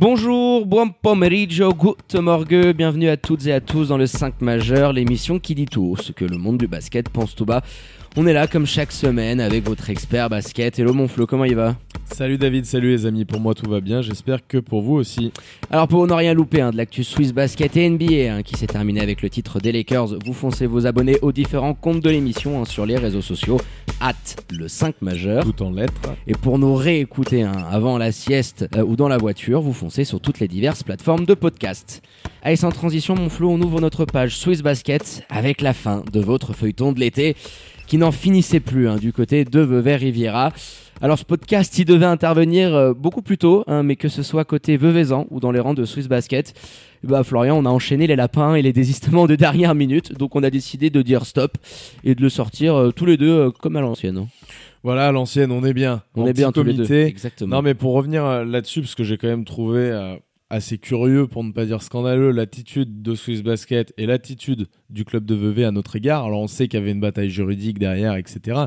Bonjour, buon pomeriggio, good morgue, bienvenue à toutes et à tous dans le 5 majeur, l'émission qui dit tout ce que le monde du basket pense tout bas. On est là comme chaque semaine avec votre expert basket. Hello mon Flo, comment il va? Salut David, salut les amis, pour moi tout va bien, j'espère que pour vous aussi. Alors pour ne rien louper hein, de l'actu Swiss Basket et NBA hein, qui s'est terminé avec le titre des Lakers, vous foncez vos abonnés aux différents comptes de l'émission hein, sur les réseaux sociaux, at le 5 majeur. Tout en lettres. Et pour nous réécouter avant la sieste euh, ou dans la voiture, vous foncez sur toutes les diverses plateformes de podcast. Allez sans transition mon Flo, on ouvre notre page Swiss Basket avec la fin de votre feuilleton de l'été qui n'en finissait plus hein, du côté de Vevey Riviera. Alors ce podcast, il devait intervenir euh, beaucoup plus tôt, hein, mais que ce soit côté Veuvezan ou dans les rangs de Swiss Basket, bah Florian, on a enchaîné les lapins et les désistements de dernière minute, donc on a décidé de dire stop et de le sortir euh, tous les deux euh, comme à l'ancienne. Hein. Voilà, à l'ancienne, on est bien. On est bien tous les deux. Exactement. Non, mais pour revenir là-dessus, parce que j'ai quand même trouvé assez curieux, pour ne pas dire scandaleux, l'attitude de Swiss Basket et l'attitude du club de Vevey à notre égard. Alors on sait qu'il y avait une bataille juridique derrière, etc.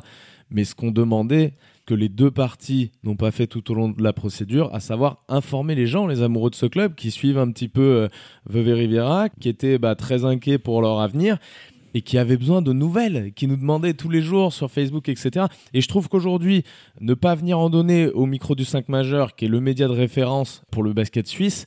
Mais ce qu'on demandait, que les deux parties n'ont pas fait tout au long de la procédure, à savoir informer les gens, les amoureux de ce club, qui suivent un petit peu euh, Vevey Riviera, qui étaient bah, très inquiets pour leur avenir et qui avait besoin de nouvelles, qui nous demandait tous les jours sur Facebook, etc. Et je trouve qu'aujourd'hui, ne pas venir en donner au micro du 5 majeur, qui est le média de référence pour le basket suisse,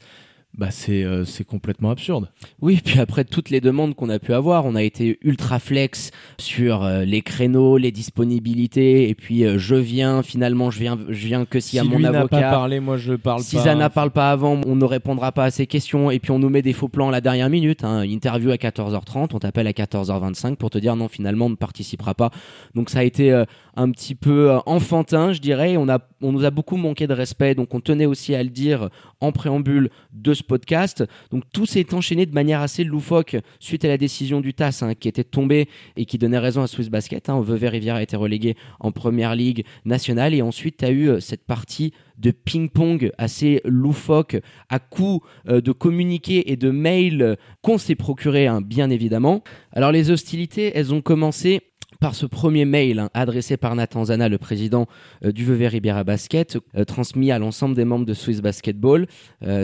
bah euh, c'est complètement absurde. Oui, puis après toutes les demandes qu'on a pu avoir, on a été ultra flex sur euh, les créneaux, les disponibilités, et puis euh, je viens, finalement je viens, je viens que si, si à mon avocat. pas parlé, moi je parle si pas. Si Zana parle pas avant, on ne répondra pas à ses questions, et puis on nous met des faux plans à la dernière minute. Hein, interview à 14h30, on t'appelle à 14h25 pour te dire non, finalement on ne participera pas. Donc ça a été un petit peu enfantin, je dirais. On a, on nous a beaucoup manqué de respect, donc on tenait aussi à le dire en préambule de ce podcast. Donc tout s'est enchaîné de manière assez loufoque suite à la décision du TAS hein, qui était tombée et qui donnait raison à Swiss Basket. Hein. Vevey Rivière a été relégué en première ligue nationale et ensuite tu as eu euh, cette partie de ping-pong assez loufoque à coup euh, de communiqués et de mails qu'on s'est procuré hein, bien évidemment. Alors les hostilités, elles ont commencé par ce premier mail hein, adressé par Nathan Zana, le président euh, du Vevey Ribiera Basket, euh, transmis à l'ensemble des membres de Swiss Basketball.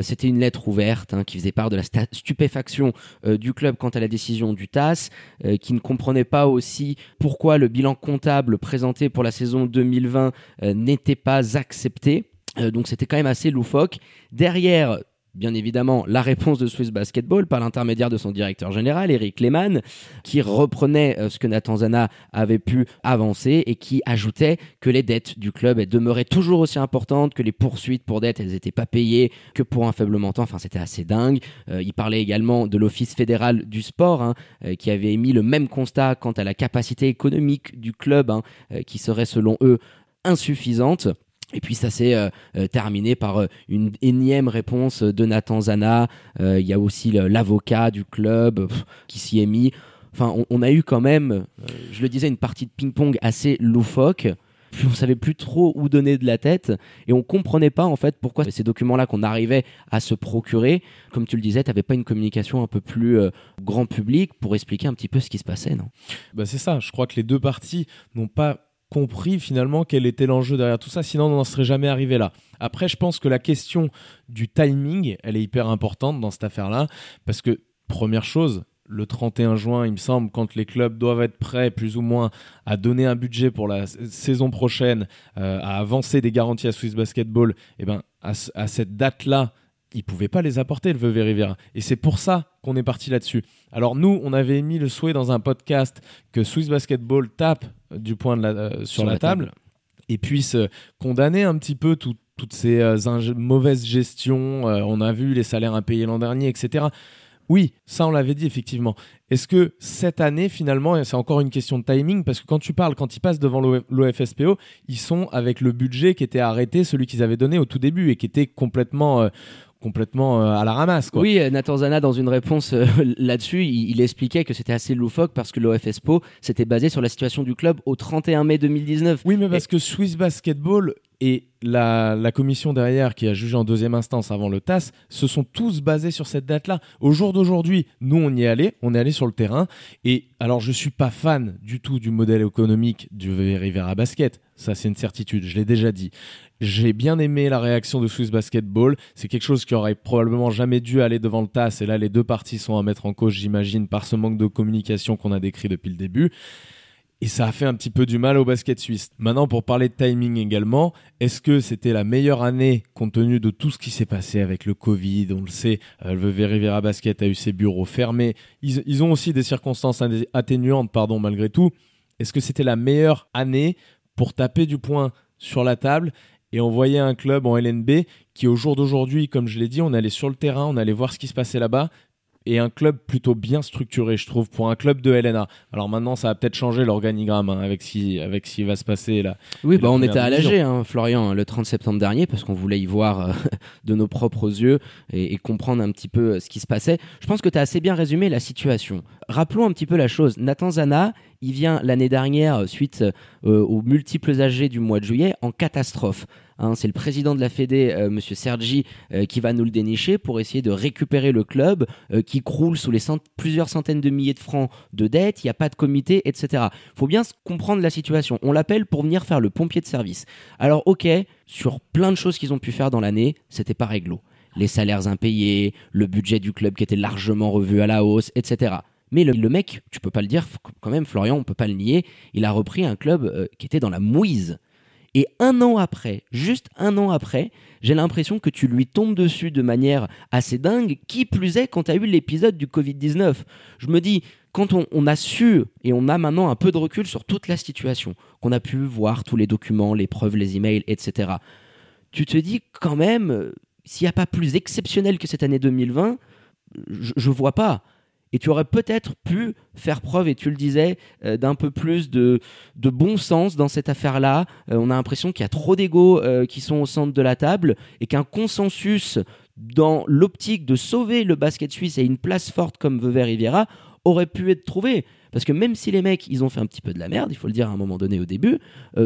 C'était une lettre ouverte hein, qui faisait part de la stupéfaction du club quant à la décision du TAS, qui ne comprenait pas aussi pourquoi le bilan comptable présenté pour la saison 2020 n'était pas accepté. Donc c'était quand même assez loufoque. Derrière, bien évidemment la réponse de Swiss Basketball par l'intermédiaire de son directeur général, Eric Lehmann, qui reprenait euh, ce que Nathan Zana avait pu avancer et qui ajoutait que les dettes du club demeuraient toujours aussi importantes, que les poursuites pour dettes, elles n'étaient pas payées que pour un faible montant. Enfin, c'était assez dingue. Euh, il parlait également de l'Office fédéral du sport, hein, euh, qui avait émis le même constat quant à la capacité économique du club, hein, qui serait selon eux insuffisante. Et puis ça s'est euh, euh, terminé par euh, une énième réponse de Nathan Zana. Il y a aussi l'avocat du club qui s'y est mis. Enfin, on, a eu quand même, je le disais, une partie de ping-pong assez loufoque. Puis on savait plus trop où donner de la tête et on comprenait pas en fait pourquoi ces documents-là qu'on arrivait à se procurer, comme tu le disais, tu n'avais pas une communication un peu plus grand public pour expliquer un petit peu ce qui se passait, non? Bah c'est ça. Je crois que les deux parties n'ont pas compris finalement quel était l'enjeu derrière tout ça, sinon on n'en serait jamais arrivé là. Après, je pense que la question du timing, elle est hyper importante dans cette affaire-là, parce que première chose, le 31 juin, il me semble, quand les clubs doivent être prêts plus ou moins à donner un budget pour la saison prochaine, euh, à avancer des garanties à Swiss Basketball, et eh ben, à, à cette date-là, ils pouvaient pas les apporter, le Veuve Riviera. Et c'est pour ça qu'on est parti là-dessus. Alors nous, on avait émis le souhait dans un podcast que Swiss Basketball tape du point de la, euh, sur, la, table, et puisse euh, condamner un petit peu toutes ces euh, mauvaises gestions. on a vu les salaires impayés l'an dernier, etc. Oui, ça on l'avait dit effectivement. Est-ce que cette année finalement, c'est encore une question de timing, parce que quand tu parles, quand ils passent devant l'OFSPO, ils sont avec le budget qui était arrêté, celui qu'ils avaient donné au tout début et qui était complètement complètement euh, à la ramasse. Quoi. Oui, euh, Nathan Zana, dans une réponse euh, là-dessus, il, il expliquait que c'était assez loufoque parce que l'OFSPO s'était basé sur la situation du club au 31 mai 2019. Oui, mais parce que Swiss Basketball et la, commission derrière qui a jugé en deuxième instance avant le TAS se sont tous basés sur cette date-là. Au jour d'aujourd'hui, nous, on y est allé, on est allé sur le terrain. Et alors, je suis pas fan du tout du modèle économique du Rivera Basket. Ça, c'est une certitude, je l'ai déjà dit. J'ai bien aimé la réaction de Swiss Basketball. C'est quelque chose qui aurait probablement jamais dû aller devant le TAS. Et là, les deux parties sont à mettre en cause, j'imagine, par ce manque de communication qu'on a décrit depuis le début. Et ça a fait un petit peu du mal au basket suisse. Maintenant, pour parler de timing également, est-ce que c'était la meilleure année compte tenu de tout ce qui s'est passé avec le Covid? On le sait, euh, le Rivera Basket a eu ses bureaux fermés. Ils, ont aussi des circonstances atténuantes, pardon, malgré tout. Est-ce que c'était la meilleure année pour taper du poing sur la table et on voyait un club en LNB qui au jour d'aujourd'hui, comme je l'ai dit, on allait sur le terrain, on allait voir ce qui se passait là-bas, et un club plutôt bien structuré, je trouve, pour un club de LNA. Alors maintenant, ça va peut-être changer l'organigramme hein, avec, si, avec ce qui va se passer là. Oui, bah, on était à l'AG, hein, Florian, le 30 septembre dernier, parce qu'on voulait y voir euh, de nos propres yeux et, et, comprendre un petit peu euh, ce qui se passait. Je pense que tu as assez bien résumé la situation. Rappelons un petit peu la chose. Nathan Zana, il vient l'année dernière, euh, suite euh, aux multiples AG du mois de juillet, en catastrophe. Hein, c'est le président de la Fédé, euh, Monsieur Sergi, euh, qui va nous le dénicher pour essayer de récupérer le club qui croule sous les plusieurs centaines de milliers de francs de dettes. Il n'y a pas de comité, etc. Faut bien comprendre la situation. On l'appelle pour venir faire le pompier de service. Alors, ok, sur plein de choses qu'ils ont pu faire dans l'année, c'était pas réglo. Les salaires impayés, le budget du club qui était largement revu à la hausse, etc. Mais le, mec, tu peux pas le dire quand même, Florian, on peut pas le nier, il a repris un club euh, qui était dans la mouise. Et un an après, juste un an après, j'ai l'impression que tu lui tombes dessus de manière assez dingue, qui plus est quand tu as eu l'épisode du Covid-19. Je me dis, quand on, on, a su et on a maintenant un peu de recul sur toute la situation, qu'on a pu voir tous les documents, les preuves, les emails, etc., tu te dis quand même, euh, s'il n'y a pas plus exceptionnel que cette année 2020, je, je vois pas et tu aurais peut-être pu faire preuve, et tu le disais, euh, d'un peu plus de, de, bon sens dans cette affaire-là. Euh, on a l'impression qu'il y a trop d'égos euh, qui sont au centre de la table et qu'un consensus dans l'optique de sauver le basket suisse et une place forte comme Vevey Riviera aurait pu être trouvé. Parce que même si les mecs, ils ont fait un petit peu de la merde, il faut le dire à un moment donné au début,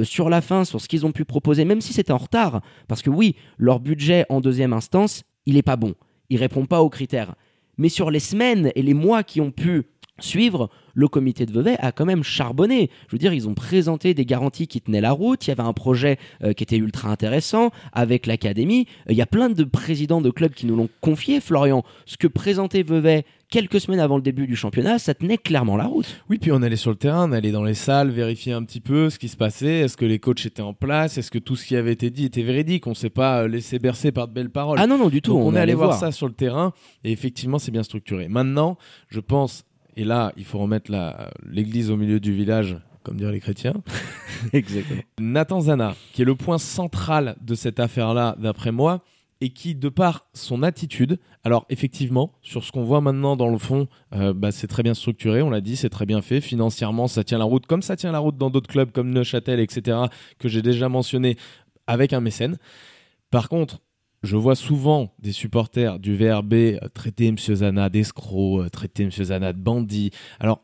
sur la fin, sur ce qu'ils ont pu proposer, même si c'était en retard, parce que oui, leur budget en deuxième instance, il est pas bon. Il répond pas aux critères mais sur les semaines et les mois qui ont pu suivre, le comité de Vevey a quand même charbonné. Je veux dire, ils ont présenté des garanties qui tenaient la route. Il y avait un projet euh, qui était ultra intéressant avec l'académie. Euh, il y a plein de présidents de clubs qui nous l'ont confié, Florian. Ce que présentait Vevey quelques semaines avant le début du championnat, ça tenait clairement la route. Oui, puis on allait sur le terrain, on allait dans les salles, vérifier un petit peu ce qui se passait. Est-ce que les coachs étaient en place? Est-ce que tout ce qui avait été dit était véridique? On s'est pas euh, laissé bercer par de belles paroles. Ah non, non, du tout. Donc on, on est allé voir voir ça sur le terrain et effectivement, c'est bien structuré. Maintenant, je pense et là, il faut remettre l'église au milieu du village, comme diraient les chrétiens. Exactement. Nathan Zana, qui est le point central de cette affaire-là, d'après moi, et qui, de par son attitude, alors effectivement, sur ce qu'on voit maintenant dans le fond, euh, bah, c'est très bien structuré, on l'a dit, c'est très bien fait. Financièrement, ça tient la route, comme ça tient la route dans d'autres clubs comme Neuchâtel, etc., que j'ai déjà mentionné, avec un mécène. Par contre, je vois souvent des supporters du VRB euh, traiter M. Zana d'escroc, euh, traiter M. Zana de bandit. Alors,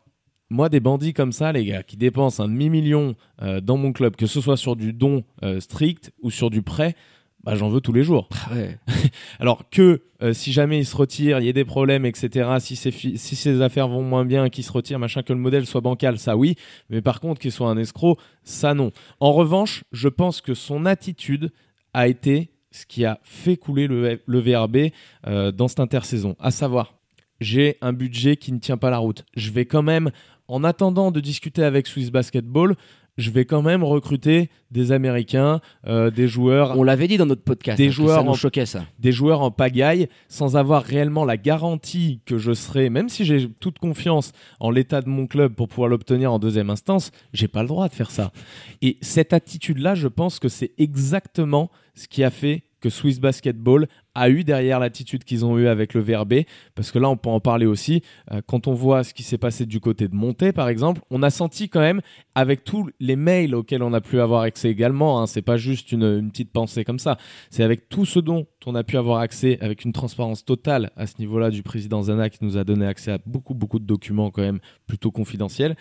moi, des bandits comme ça, les gars, qui dépensent un demi-million euh, dans mon club, que ce soit sur du don euh, strict ou sur du prêt, bah, j'en veux tous les jours. Ouais. Alors que euh, si jamais il se retire, il y a des problèmes, etc. Si ses, si ses affaires vont moins bien, qu'il se retire, machin, que le modèle soit bancal, ça oui. Mais par contre, qu'il soit un escroc, ça non. En revanche, je pense que son attitude a été ce qui a fait couler le, VRB euh, dans cette intersaison. À savoir, j'ai un budget qui ne tient pas la route. Je vais quand même, en attendant de discuter avec Swiss Basketball, je vais quand même recruter des Américains, euh, des joueurs. On l'avait dit dans notre podcast. Des hein, joueurs ça nous en- choquait ça. des joueurs en pagaille sans avoir réellement la garantie que je serai, même si j'ai toute confiance en l'état de mon club pour pouvoir l'obtenir en deuxième instance, j'ai pas le droit de faire ça. Et cette attitude-là, je pense que c'est exactement ce qui a fait que Swiss Basketball a eu derrière l'attitude qu'ils ont eu avec le VRB Parce que là, on peut en parler aussi. Euh, quand on voit ce qui s'est passé du côté de Monté, par exemple, on a senti quand même, avec tous les mails auxquels on a pu avoir accès également, hein, c'est pas juste une, une, petite pensée comme ça, c'est avec tout ce dont on a pu avoir accès, avec une transparence totale à ce niveau-là du président Zana qui nous a donné accès à beaucoup, beaucoup de documents quand même plutôt confidentiels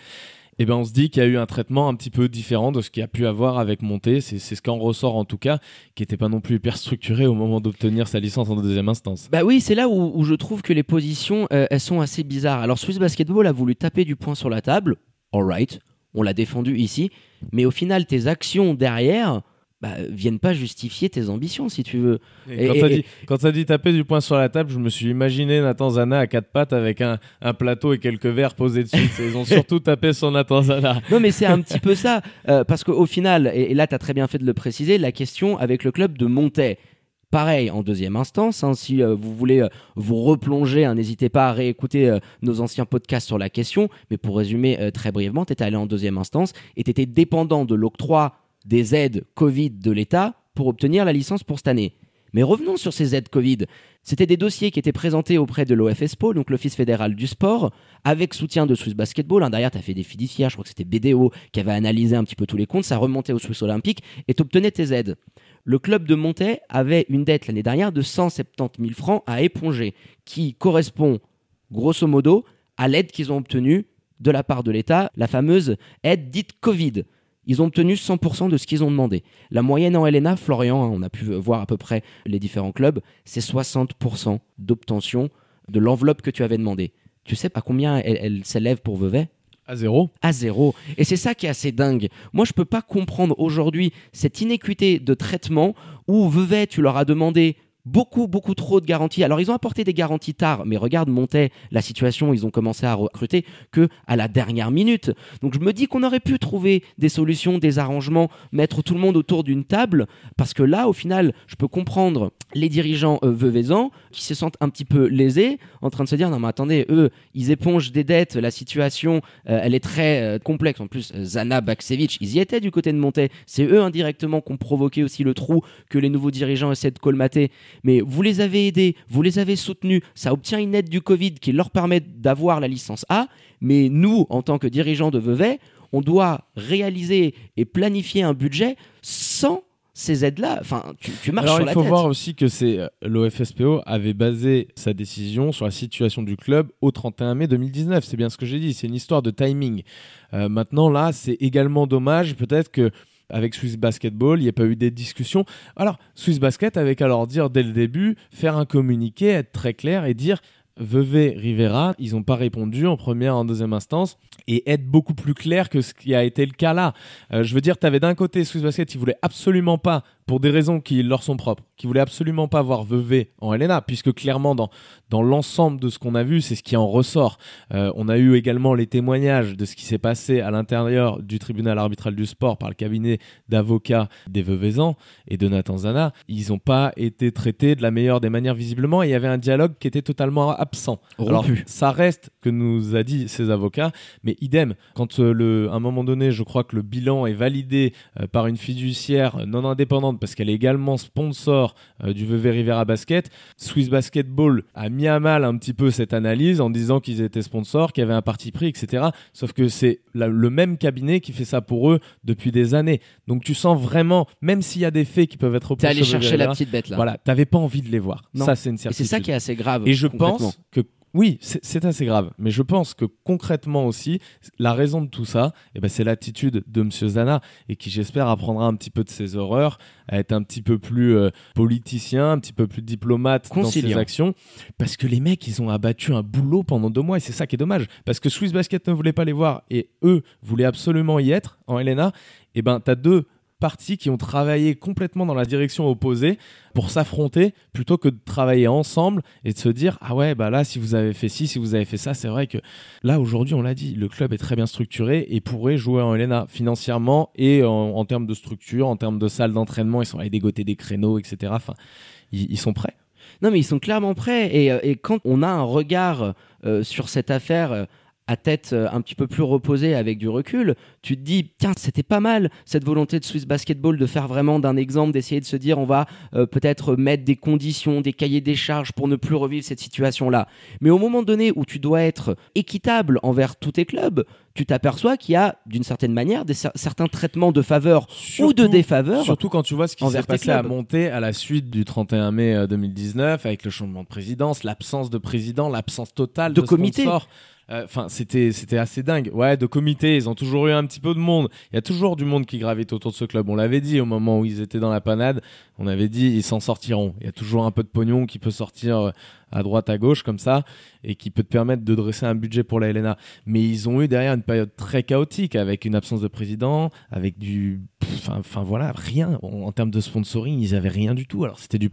eh ben on se dit qu'il y a eu un traitement un petit peu différent de ce qu'il a pu avoir avec Monté. C'est ce qu'en ressort en tout cas, qui n'était pas non plus hyper structuré au moment d'obtenir sa licence en deuxième instance. Bah oui, c'est là où, je trouve que les positions, euh, elles sont assez bizarres. Alors Swiss Basketball a voulu taper du poing sur la table. Alright, on l'a défendu ici. Mais au final, tes actions derrière, bah, viennent pas justifier tes ambitions, si tu veux. quand tu as, dit taper du poing sur la table, je me suis imaginé Nathan Zana à quatre pattes avec un, plateau et quelques verres posés dessus. Ils ont surtout tapé sur Nathan Zana. Non, mais c'est un petit peu ça. Euh, parce qu'au final, et, là, tu as très bien fait de le préciser, la question avec le club de Montaix. Pareil, en deuxième instance, hein, si euh, vous voulez euh, vous replonger, hein, n'hésitez pas à réécouter nos anciens podcasts sur la question. Mais pour résumer très brièvement, tu étais allé en deuxième instance et tu étais dépendant de l'octroi des aides Covid de l'État pour obtenir la licence pour cette année. Mais revenons sur ces aides Covid. C'était des dossiers qui étaient présentés auprès de l'OFSPO, donc l'Office fédéral du sport, avec soutien de Swiss Basketball. derrière, tu as fait des fiduciaires, je crois que c'était BDO qui avait analysé un petit peu tous les comptes, ça remontait au Swiss Olympique et tu obtenais tes aides. Le club de Montaix avait une dette l'année dernière de 170 000 francs à éponger, qui correspond grosso modo à l'aide qu'ils ont obtenue de la part de l'État, la fameuse aide dite Covid. Ils ont obtenu 100% de ce qu'ils ont demandé. La moyenne en LNA, Florian, hein, on a pu voir à peu près les différents clubs, c'est 60% d'obtention de l'enveloppe que tu avais demandé. Tu sais pas combien elle, s'élève pour Vevey? À zéro. À zéro. Et c'est ça qui est assez dingue. Moi, je peux pas comprendre aujourd'hui cette inéquité de traitement où Vevey, tu leur as demandé beaucoup, beaucoup trop de garanties. Alors, ils ont apporté des garanties tard, mais regarde, montait la situation, ils ont commencé à recruter que à la dernière minute. Donc, je me dis qu'on aurait pu trouver des solutions, des arrangements, mettre tout le monde autour d'une table, parce que là, au final, je peux comprendre les dirigeants euh, qui se sentent un petit peu lésés, en train de se dire non mais attendez, eux, ils épongent des dettes, la situation, euh, elle est très euh, complexe. En plus, Zana, Baksevic, ils y étaient du côté de Monté. C'est eux indirectement qui ont provoqué aussi le trou que les nouveaux dirigeants essaient de colmater mais vous les avez aidés, vous les avez soutenus, ça obtient une aide du Covid qui leur permet d'avoir la licence A, mais nous, en tant que dirigeants de Vevey, on doit réaliser et planifier un budget sans ces aides-là, enfin, tu, marches Alors, sur il faut voir aussi que c'est euh, l'OFSPO avait basé sa décision sur la situation du club au 31 mai 2019. C'est bien ce que j'ai dit. C'est une histoire de timing. Euh, maintenant, là, c'est également dommage. Peut-être que avec Swiss Basketball, il n'y a pas eu des discussions. Alors, Swiss Basket avec alors dire dès le début, faire un communiqué, être très clair et dire Vevey, Rivera, ils n'ont pas répondu en première, en deuxième instance, et être beaucoup plus clair que ce qui a été le cas là. Euh, je veux dire, tu avais d'un côté Swiss Basket qui voulait absolument pas pour des raisons qui leur sont propres, qui voulaient absolument pas voir Vevey en LNA, puisque clairement dans, dans l'ensemble de ce qu'on a vu, c'est ce qui en ressort. Euh, on a eu également les témoignages de ce qui s'est passé à l'intérieur du tribunal arbitral du sport par le cabinet d'avocats des Vevezans et de Nathan Zana. Ils n'ont pas été traités de la meilleure des manières visiblement, et il y avait un dialogue qui était totalement absent. Alors, ça reste que nous a dit ces avocats, mais idem, quand euh, le, à un moment donné, je crois que le bilan est validé euh, par une fiduciaire non indépendante parce qu'elle est également sponsor euh, du Vevey Rivera Basket. Swiss Basketball a mis à mal un petit peu cette analyse en disant qu'ils étaient sponsors, qu'il y avait un parti pris, etc. Sauf que c'est le même cabinet qui fait ça pour eux depuis des années. Donc tu sens vraiment, même s'il y a des faits qui peuvent être reprochés. T'es allé chercher la petite bête là. Voilà, t'avais pas envie de les voir. Ça, c'est une certitude. Et c'est ça qui est assez grave. Et je pense que oui, c'est assez grave. Mais je pense que concrètement aussi, la raison de tout ça, eh ben, c'est l'attitude de M. Zana et qui, j'espère, apprendra un petit peu de ses horreurs, à être un petit peu plus euh, politicien, un petit peu plus diplomate dans ses actions. Parce que les mecs, ils ont abattu un boulot pendant deux mois et c'est ça qui est dommage. Parce que Swiss Basket ne voulait pas les voir et eux voulaient absolument y être en LNA. Et eh ben, tu as deux parties qui ont travaillé complètement dans la direction opposée pour s'affronter plutôt que de travailler ensemble et de se dire ah ouais bah là si vous avez fait ci si vous avez fait ça c'est vrai que là aujourd'hui on l'a dit le club est très bien structuré et pourrait jouer en Helena financièrement et en, termes de structure en termes de salle d'entraînement ils sont allés dégoter des créneaux etc enfin ils, sont prêts. Non mais ils sont clairement prêts et, euh, quand on a un regard euh, sur cette affaire euh, à tête euh, un petit peu plus reposée avec du recul, tu te dis, tiens, c'était pas mal cette volonté de Swiss Basketball de faire vraiment d'un exemple, d'essayer de se dire, on va euh, peut-être mettre des conditions, des cahiers des charges pour ne plus revivre cette situation-là. Mais au moment donné où tu dois être équitable envers tous tes clubs, tu t'aperçois qu'il y a, d'une certaine manière, des, certains traitements de faveur ou de défaveur. Surtout quand tu vois ce qui s'est passé à monter à la suite du 31 mai euh, 2019 avec le changement de présidence, l'absence de président, l'absence totale De de, comité. sponsors. Euh, Enfin, c'était c'était assez dingue. Ouais, de comité, ils ont toujours eu un petit peu de monde. Il y a toujours du monde qui gravite autour de ce club. On l'avait dit au moment où ils étaient dans la panade. On avait dit ils s'en sortiront. Il y a toujours un peu de pognon qui peut sortir euh, à droite, à gauche comme ça et qui peut te permettre de dresser un budget pour la LNA. Mais ils ont eu derrière une période très chaotique avec une absence de président, avec du, enfin, voilà, rien en, termes de sponsoring, ils avaient rien du tout. Alors c'était du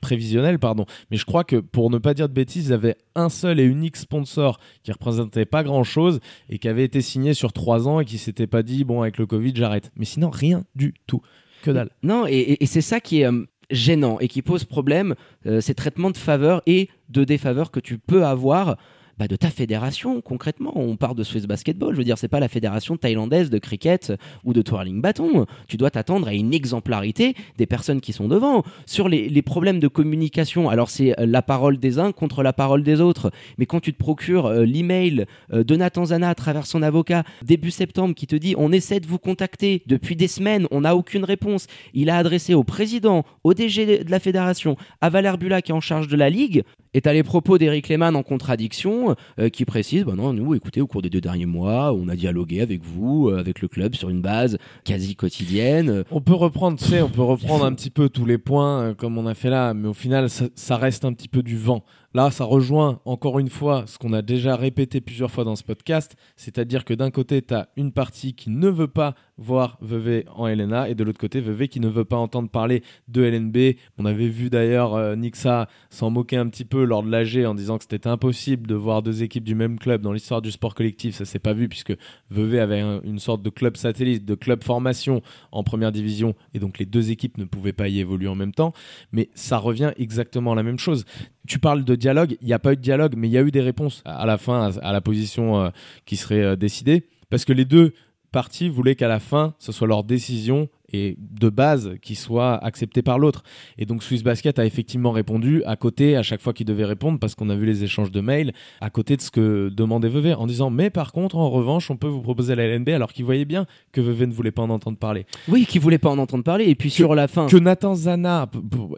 prévisionnel, pardon. Mais je crois que pour ne pas dire de bêtises, ils avaient un seul et unique sponsor qui représentait pas grand chose et qui avait été signé sur trois ans et qui s'était pas dit bon avec le Covid j'arrête. Mais sinon rien du tout, que dalle. Non, et c'est ça qui est euh, gênant et qui pose problème, euh, ces traitements de faveur et de défaveur que tu peux avoir bah, de ta fédération concrètement. On part de Swiss Basketball, je veux dire, c'est pas la fédération thaïlandaise de cricket ou de twirling bâton. Tu dois t'attendre à une exemplarité des personnes qui sont devant. Sur les, problèmes de communication, alors c'est euh, la parole des uns contre la parole des autres, mais quand tu te procures euh, l'email euh, de Nathan Zana à travers son avocat début septembre qui te dit on essaie de vous contacter depuis des semaines, on n'a aucune réponse. Il a adressé au président, au DG de la fédération, à Valère Bula qui est en charge de la ligue. Et t'as les propos d'Eric Lehmann en contradiction euh, qui précise bah non, nous, écoutez, au cours des deux derniers mois, on a dialogué avec vous, euh, avec le club sur une base quasi quotidienne. On peut reprendre, tu sais, on peut reprendre un petit peu tous les points euh, comme on a fait là, mais au final, ça reste un petit peu du vent. Là, ça rejoint encore une fois ce qu'on a déjà répété plusieurs fois dans ce podcast, c'est-à-dire que d'un côté, tu as une partie qui ne veut pas voir Vevey en LNA et de l'autre côté, Vevey qui ne veut pas entendre parler de LNB. On avait vu d'ailleurs euh, Nixa s'en moquer un petit peu lors de l'AG en disant que c'était impossible de voir deux équipes du même club dans l'histoire du sport collectif. Ça s'est pas vu puisque Vevey avait un- une sorte de club satellite, de club formation en première division et donc les deux équipes ne pouvaient pas y évoluer en même temps. Mais ça revient exactement à la même chose. Tu parles de dialogue, il n'y a pas eu de dialogue, mais il y a eu des réponses à la fin à, la position euh, qui serait euh, décidée parce que les deux parties voulaient qu'à la fin ce soit leur décision et de base qui soit acceptée par l'autre. Et donc Swiss Basket a effectivement répondu à côté à chaque fois qu'il devait répondre parce qu'on a vu les échanges de mails à côté de ce que demandait Vevey en disant mais par contre en revanche on peut vous proposer la LNB alors qu'il voyait bien que Vevey ne voulait pas en entendre parler. Oui, qui voulait pas en entendre parler. Et puis sur la fin, Que Nathan Zana,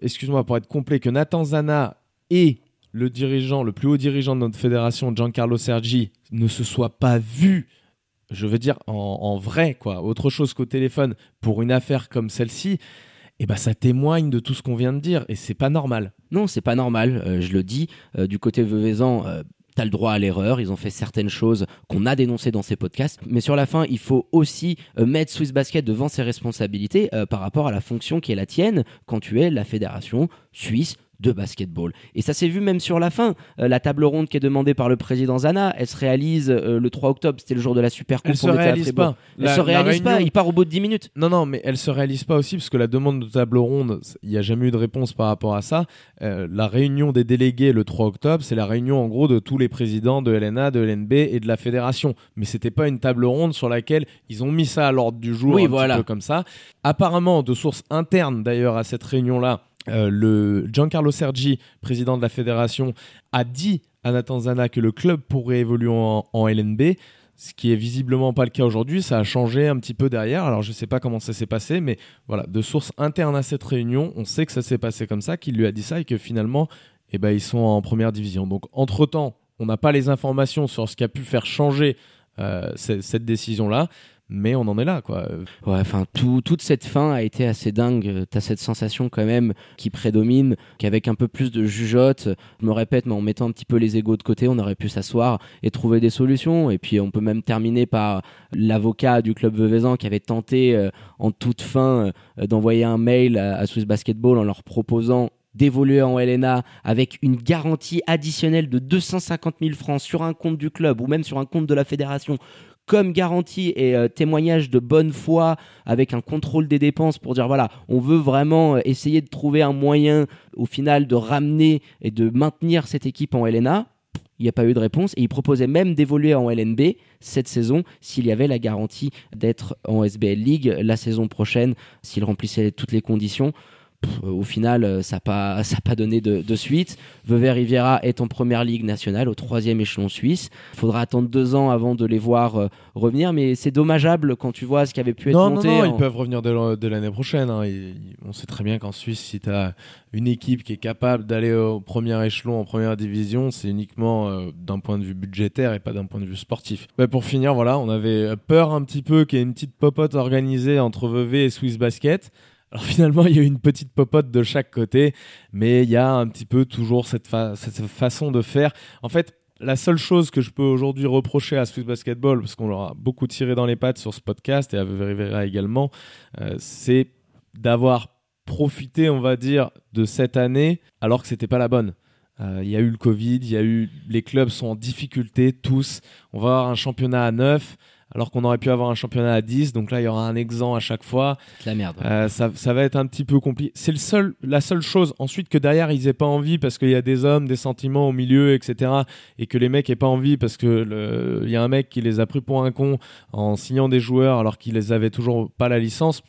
excuse-moi pour être complet, que Nathan Zana et le dirigeant, le plus haut dirigeant de notre fédération, Giancarlo Sergi, ne se soient pas vus, je veux dire en, vrai, quoi, autre chose qu'au téléphone, pour une affaire comme celle-ci, eh ben ça témoigne de tout ce qu'on vient de dire et c'est pas normal. Non, c'est pas normal. euh, je le dis. euh, du côté Veuvezan, euh, t'as le droit à l'erreur. Ils ont fait certaines choses qu'on a dénoncées dans ces podcasts. Mais sur la fin, il faut aussi euh, mettre Swiss Basket devant ses responsabilités par rapport à la fonction qui est la tienne quand tu es la fédération suisse de basketball. Et ça s'est vu même sur la fin. Euh, la table ronde qui est demandée par le président Zana, elle se réalise euh, le 3 octobre, c'était le jour de la Super Coupe. Elle se réalise pas. Elle La- se réalise pas, il part au bout de 10 minutes. Non, non, mais elle se réalise pas aussi parce que la demande de table ronde, il n'y a jamais eu de réponse par rapport à ça. Euh, la réunion des délégués le 3 octobre, c'est la réunion en gros de tous les présidents de LNA, de LNB et de la fédération. Mais c'était pas une table ronde sur laquelle ils ont mis ça à l'ordre du jour Oui, un voilà. petit peu comme ça. Apparemment, de sources internes d'ailleurs à cette réunion-là, euh, le Giancarlo Sergi, président de la fédération, a dit à Nathan Zana que le club pourrait évoluer en, LNB. Ce qui est visiblement pas le cas aujourd'hui, ça a changé un petit peu derrière. Alors je sais pas comment ça s'est passé, mais voilà, de sources internes à cette réunion, on sait que ça s'est passé comme ça, qu'il lui a dit ça et que finalement, eh ben, ils sont en première division. Donc entre temps, on n'a pas les informations sur ce qui a pu faire changer euh, ce- cette décision-là, mais on en est là, quoi. Ouais, enfin, tout- toute cette fin a été assez dingue. T'as cette sensation quand même qui prédomine, qu'avec un peu plus de jugeote, je me répète, mais en mettant un petit peu les égaux de côté, on aurait pu s'asseoir et trouver des solutions. Et puis, on peut même terminer par l'avocat du club Veuvezan qui avait tenté euh, en toute fin euh, d'envoyer un mail à Swiss Basketball en leur proposant d'évoluer en LNA avec une garantie additionnelle de 250 000 francs sur un compte du club ou même sur un compte de la fédération comme garantie et euh, témoignage de bonne foi avec un contrôle des dépenses pour dire voilà, on veut vraiment euh, essayer de trouver un moyen au final de ramener et de maintenir cette équipe en LNA. il n'y a pas eu de réponse et il proposait même d'évoluer en LNB cette saison s'il y avait la garantie d'être en SBL League la saison prochaine s'il remplissait toutes les conditions. Au final, euh, ça n'a pas, donné de, de suite. Vevey Riviera est en première ligue nationale, au troisième échelon suisse. Il faudra attendre deux ans avant de les voir euh, revenir, mais c'est dommageable quand tu vois ce qui avait pu être Non, non, monté. non, en- ils peuvent revenir de l'an- de l'année prochaine. hein. On sait très bien qu'en Suisse, si tu as une équipe qui est capable d'aller au premier échelon, en première division, c'est uniquement euh, d'un point de vue budgétaire et pas d'un point de vue sportif. Pour finir, voilà, on avait peur un petit peu qu'il y ait une petite popote organisée entre Vevey et Swiss Basket. Alors finalement, il y a une petite popote de chaque côté, mais il y a un petit peu toujours cette, fa- cette façon de faire. En fait, la seule chose que je peux aujourd'hui reprocher à Swiss Basketball, parce qu'on leur a beaucoup tiré dans les pattes sur ce podcast et à Rivera également, euh, c'est d'avoir profité, on va dire, de cette année alors que c'était pas la bonne. Euh, Il y a eu le Covid, il y a eu les clubs sont en difficulté tous. On va avoir un championnat à 9 alors qu'on aurait pu avoir un championnat à 10. Donc là, il y aura un exempt à chaque fois. C'est la merde. Euh, ça, ça va être un petit peu compliqué. C'est le seul, la seule chose. Ensuite, que derrière, ils aient pas envie parce qu'il y a des hommes, des sentiments au milieu, etc. Et que les mecs aient pas envie parce que le- il y a un mec qui les a pris pour un con en signant des joueurs alors qu'ils les avaient toujours pas la licence.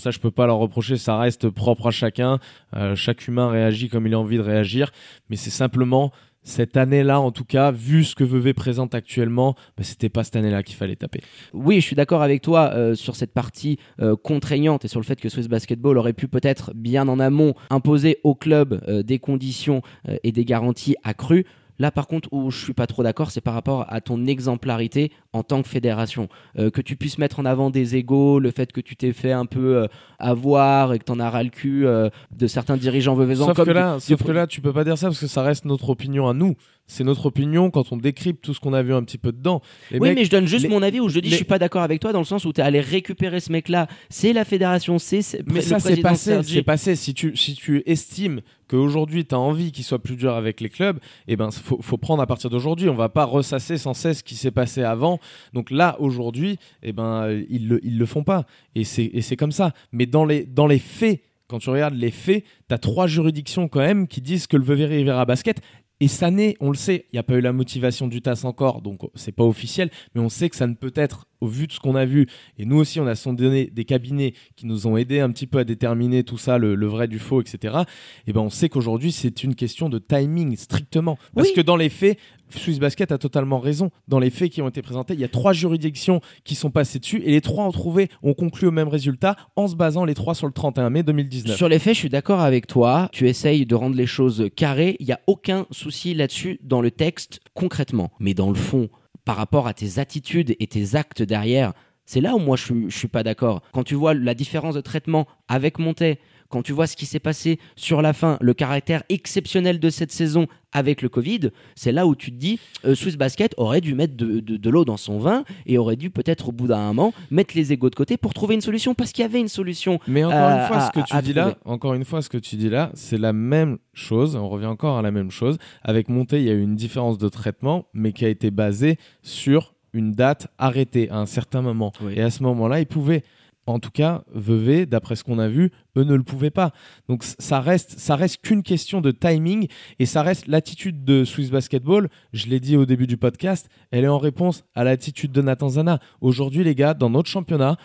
Ça, je peux pas leur reprocher. Ça reste propre à chacun. Euh, chaque humain réagit comme il a envie de réagir. Mais c'est simplement cette année-là, en tout cas, vu ce que Vevey présente actuellement, bah, c'était pas cette année-là qu'il fallait taper. Oui, je suis d'accord avec toi euh, sur cette partie euh, contraignante et sur le fait que Swiss Basketball aurait pu peut-être bien en amont imposer au club euh, des conditions et des garanties accrues. Là, par contre, où je suis pas trop d'accord, c'est par rapport à ton exemplarité en tant que fédération. Euh, que tu puisses mettre en avant des égaux, le fait que tu t'es fait un peu euh, avoir et que t'en as ras le cul euh, de certains dirigeants veuvezans. Sauf, comme que là, du- sauf que là, tu peux pas dire ça parce que ça reste notre opinion à nous. C'est notre opinion quand on décrypte tout ce qu'on a vu un petit peu dedans. Les oui, mecs- mais je donne juste les- mon avis où je dis les- je suis pas d'accord avec toi dans le sens où tu es allé récupérer ce mec-là. C'est la fédération, c'est mais ça, c'est passé. C'est passé. Si tu, si tu estimes qu'aujourd'hui, tu as envie qu'il soit plus dur avec les clubs, eh ben, faut, faut prendre à partir d'aujourd'hui. On va pas ressasser sans cesse ce qui s'est passé avant. Donc là, aujourd'hui, eh ben, ils, le, ils le font pas. Et c'est comme ça. Mais dans les, dans les faits, quand tu regardes les faits, tu as trois juridictions quand même qui disent que le Vevey Rivera Basket Et ça n'est, on le sait, il n'y a pas eu la motivation du TAS encore, donc c'est pas officiel, mais on sait que ça ne peut être, au vu de ce qu'on a vu, et nous aussi on a sondé des cabinets qui nous ont aidé un petit peu à déterminer tout ça, le, le vrai du faux, etc. Et ben on sait qu'aujourd'hui c'est une question de timing strictement. Parce Oui. que dans les faits, Swiss Basket a totalement raison. Dans les faits qui ont été présentés, il y a trois juridictions qui sont passées dessus, et les trois ont trouvé, ont conclu au même résultat en se basant les trois sur le 31 mai 2019. Sur les faits, je suis d'accord avec toi. Tu essayes de rendre les choses carrées. Il n'y a aucun souci là-dessus dans le texte concrètement. Mais dans le fond, par rapport à tes attitudes et tes actes derrière, c'est là où moi je suis, pas d'accord. Quand tu vois la différence de traitement avec Montet, quand tu vois ce qui s'est passé sur la fin, le caractère exceptionnel de cette saison avec le Covid, c'est là où tu te dis, euh, Swiss Basket aurait dû mettre de, de- de l'eau dans son vin et aurait dû peut-être au bout d'un moment mettre les égaux de côté pour trouver une solution parce qu'il y avait une solution. Mais encore à- une fois, ce que tu à dis là, encore une fois, ce que tu dis là, c'est la même chose. On revient encore à la même chose. Avec Monté, il y a eu une différence de traitement, mais qui a été basée sur une date arrêtée à un certain moment. Oui. Et à ce moment-là, ils pouvaient. En tout cas, Vevey, d'après ce qu'on a vu, eux ne le pouvaient pas. Donc ça reste, ça reste qu'une question de timing et ça reste l'attitude de Swiss Basketball. Je l'ai dit au début du podcast, elle est en réponse à l'attitude de Nathan Zana. Aujourd'hui, les gars, dans notre championnat,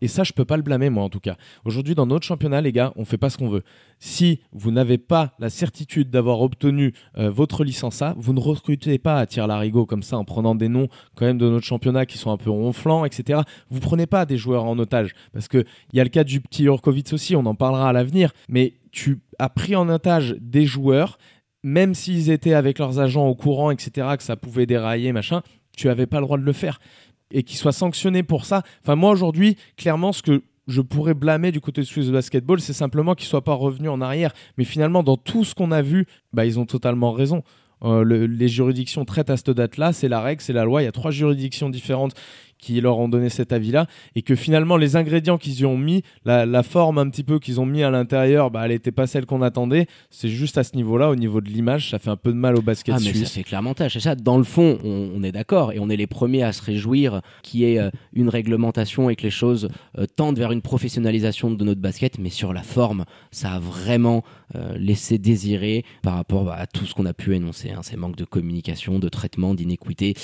et ça, je peux pas le blâmer, moi, en tout cas. Aujourd'hui, dans notre championnat, les gars, on fait pas ce qu'on veut. Si vous n'avez pas la certitude d'avoir obtenu euh, votre licence A, vous ne recrutez pas à tir larigot comme ça en prenant des noms quand même de notre championnat qui sont un peu ronflants, etc. Vous prenez pas des joueurs en otage parce que il y a le cas du petit Jurkovic aussi, on en parlera à l'avenir. Mais tu as pris en otage des joueurs, même s'ils étaient avec leurs agents au courant, etc., que ça pouvait dérailler, machin, tu avais pas le droit de le faire et qu'ils soient sanctionnés pour ça. Enfin, moi aujourd'hui, clairement, ce que je pourrais blâmer du côté de Swiss Basketball, c'est simplement qu'ils soient pas revenus en arrière. Mais finalement, dans tout ce qu'on a vu, bah, ils ont totalement raison. Euh, le- les juridictions traitent à cette date-là, c'est la règle, c'est la loi. Il y a trois juridictions différentes qui leur ont donné cet avis-là et que finalement les ingrédients qu'ils y ont mis, la, la forme un petit peu qu'ils ont mis à l'intérieur, bah, elle n'était pas celle qu'on attendait. C'est juste à ce niveau-là, au niveau de l'image, ça fait un peu de mal au basket Ah, suisse. fait clairement tâche. Et ça, dans le fond, on, on est d'accord et on est les premiers à se réjouir qu'il y ait euh, une réglementation et que les choses euh, tendent vers une professionnalisation de notre basket. Mais sur la forme, ça a vraiment euh, laissé désirer par rapport bah, à tout ce qu'on a pu énoncer. hein, ces manques de communication, de traitement, d'inéquité.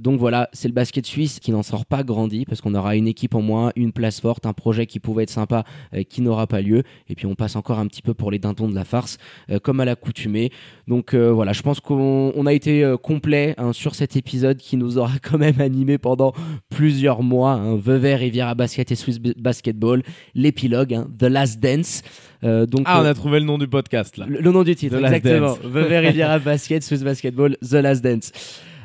Donc voilà, c'est le basket suisse qui n'en sort pas grandi parce qu'on aura une équipe en moins, une place forte, un projet qui pouvait être sympa euh, qui n'aura pas lieu. Et puis on passe encore un petit peu pour les dindons de la farce, euh, comme à l'accoutumée. Donc euh, voilà, je pense qu'on on a été euh, complet hein, sur cet épisode qui nous aura quand même animé pendant plusieurs mois. Hein, Vevey, Riviera Basket et Swiss Basketball, l'épilogue, hein, The Last Dance. Euh, donc, Ah, on a trouvé le nom du podcast là. le, le nom du titre, The exactement. Vevey Riviera Basket, Swiss Basketball, The Last Dance.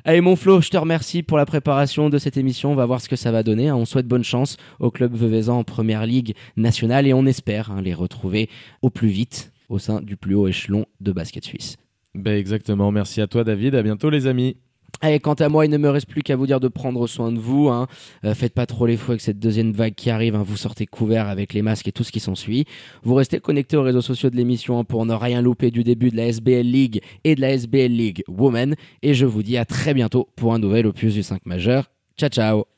Allez mon Flo, je te remercie pour la préparation de cette émission. On va voir ce que ça va donner. hein. On souhaite bonne chance au club veuvezan en première ligue nationale et on espère hein, les retrouver au plus vite au sein du plus haut échelon de basket suisse. Ben exactement. Merci à toi, David. À bientôt, les amis. Allez, quant à moi, il ne me reste plus qu'à vous dire de prendre soin de vous. Hein. Euh, faites pas trop les fous avec cette deuxième vague qui arrive. hein. Vous sortez couverts avec les masques et tout ce qui s'ensuit. Vous restez connectés aux réseaux sociaux de l'émission hein, pour ne rien louper du début de la SBL League et de la SBL League Women. Et je vous dis à très bientôt pour un nouvel opus du 5 majeur. Ciao, ciao